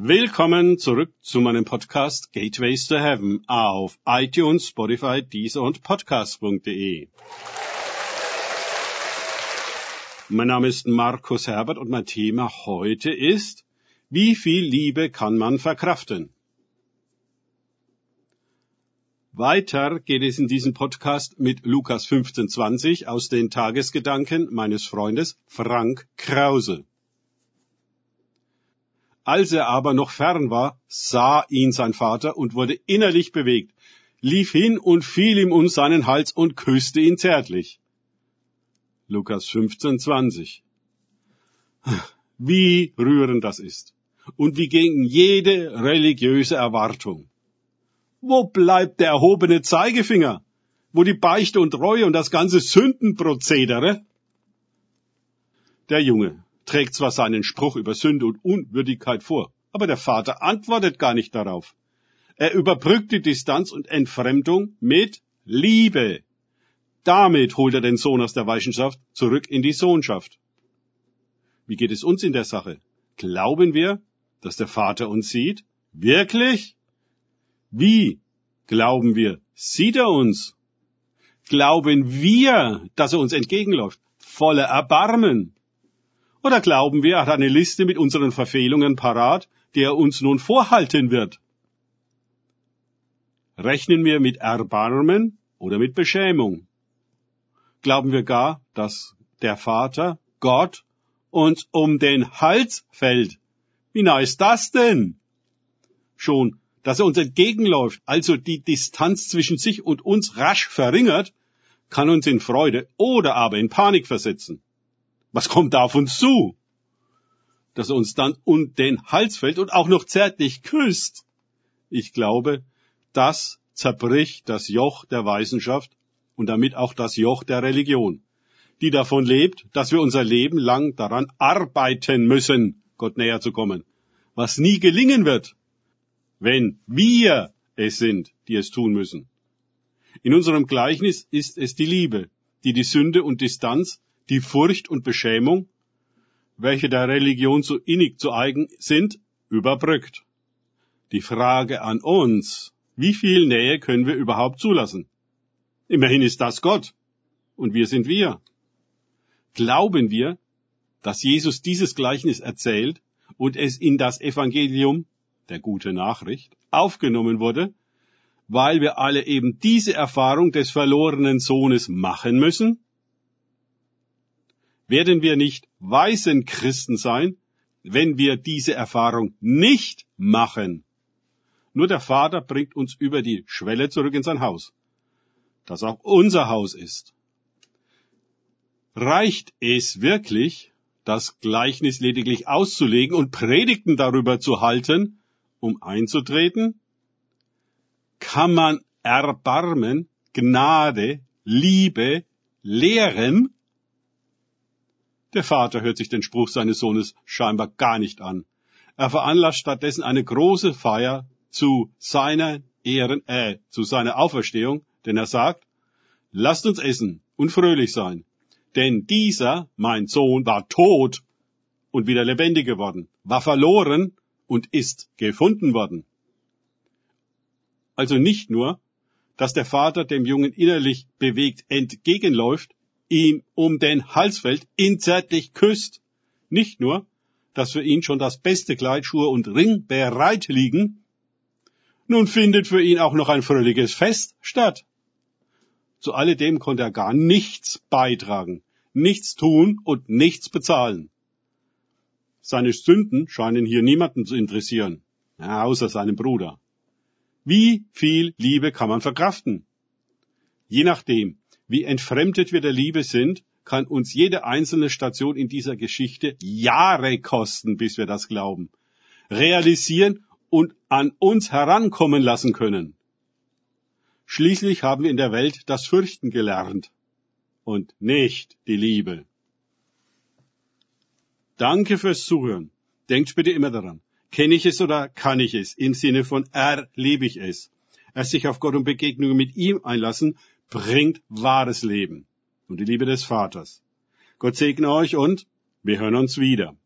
Willkommen zurück zu meinem Podcast Gateways to Heaven auf iTunes, Spotify, Deezer und Podcast.de. Mein Name ist Markus Herbert und mein Thema heute ist, wie viel Liebe kann man verkraften? Weiter geht es in diesem Podcast mit Lukas 15,20 aus den Tagesgedanken meines Freundes Frank Krause. Als er aber noch fern war, sah ihn sein Vater und wurde innerlich bewegt, lief hin und fiel ihm um seinen Hals und küsste ihn zärtlich. Lukas 15, 20. Wie rührend das ist. Und wie gegen jede religiöse Erwartung. Wo bleibt der erhobene Zeigefinger? Wo die Beichte und Reue und das ganze Sündenprozedere? Der Junge trägt zwar seinen Spruch über Sünde und Unwürdigkeit vor, aber der Vater antwortet gar nicht darauf. Er überbrückt die Distanz und Entfremdung mit Liebe. Damit holt er den Sohn aus der Weichenschaft zurück in die Sohnschaft. Wie geht es uns in der Sache? Glauben wir, dass der Vater uns sieht? Wirklich? Wie glauben wir, sieht er uns? Glauben wir, dass er uns entgegenläuft, voller Erbarmen? Oder glauben wir, er hat eine Liste mit unseren Verfehlungen parat, die er uns nun vorhalten wird? Rechnen wir mit Erbarmen oder mit Beschämung? Glauben wir gar, dass der Vater, Gott, uns um den Hals fällt? Wie nah ist das denn? Schon, dass er uns entgegenläuft, also die Distanz zwischen sich und uns rasch verringert, kann uns in Freude oder aber in Panik versetzen. Was kommt da auf uns zu? Dass er uns dann um den Hals fällt und auch noch zärtlich küsst. Ich glaube, das zerbricht das Joch der Weisenschaft und damit auch das Joch der Religion, die davon lebt, dass wir unser Leben lang daran arbeiten müssen, Gott näher zu kommen, was nie gelingen wird, wenn wir es sind, die es tun müssen. In unserem Gleichnis ist es die Liebe, die die Sünde und Distanz die Furcht und Beschämung, welche der Religion so innig zu eigen sind, überbrückt. Die Frage an uns, wie viel Nähe können wir überhaupt zulassen? Immerhin ist das Gott und wir sind wir. Glauben wir, dass Jesus dieses Gleichnis erzählt und es in das Evangelium, der gute Nachricht, aufgenommen wurde, weil wir alle eben diese Erfahrung des verlorenen Sohnes machen müssen? Werden wir nicht weisen Christen sein, wenn wir diese Erfahrung nicht machen. Nur der Vater bringt uns über die Schwelle zurück in sein Haus, das auch unser Haus ist. Reicht es wirklich, das Gleichnis lediglich auszulegen und Predigten darüber zu halten, um einzutreten? Kann man Erbarmen, Gnade, Liebe lehren? Der Vater hört sich den Spruch seines Sohnes scheinbar gar nicht an. Er veranlasst stattdessen eine große Feier zu seiner Ehren, äh, zu seiner Auferstehung, denn er sagt, lasst uns essen und fröhlich sein. Denn dieser, mein Sohn, war tot und wieder lebendig geworden, war verloren und ist gefunden worden. Also nicht nur, dass der Vater dem Jungen innerlich bewegt entgegenläuft, ihm um den Hals fällt, ihn zärtlich küsst. Nicht nur, dass für ihn schon das beste Kleid, Schuhe und Ring bereit liegen, nun findet für ihn auch noch ein fröhliches Fest statt. Zu alledem konnte er gar nichts beitragen, nichts tun und nichts bezahlen. Seine Sünden scheinen hier niemanden zu interessieren, außer seinem Bruder. Wie viel Liebe kann man verkraften? Je nachdem, wie entfremdet wir der Liebe sind, kann uns jede einzelne Station in dieser Geschichte Jahre kosten, bis wir das glauben, realisieren und an uns herankommen lassen können. Schließlich haben wir in der Welt das Fürchten gelernt und nicht die Liebe. Danke fürs Zuhören. Denkt bitte immer daran. Kenne ich es oder kann ich es? Im Sinne von erlebe ich es. Erst sich auf Gott und Begegnungen mit ihm einlassen, bringt wahres Leben und die Liebe des Vaters. Gott segne euch und wir hören uns wieder.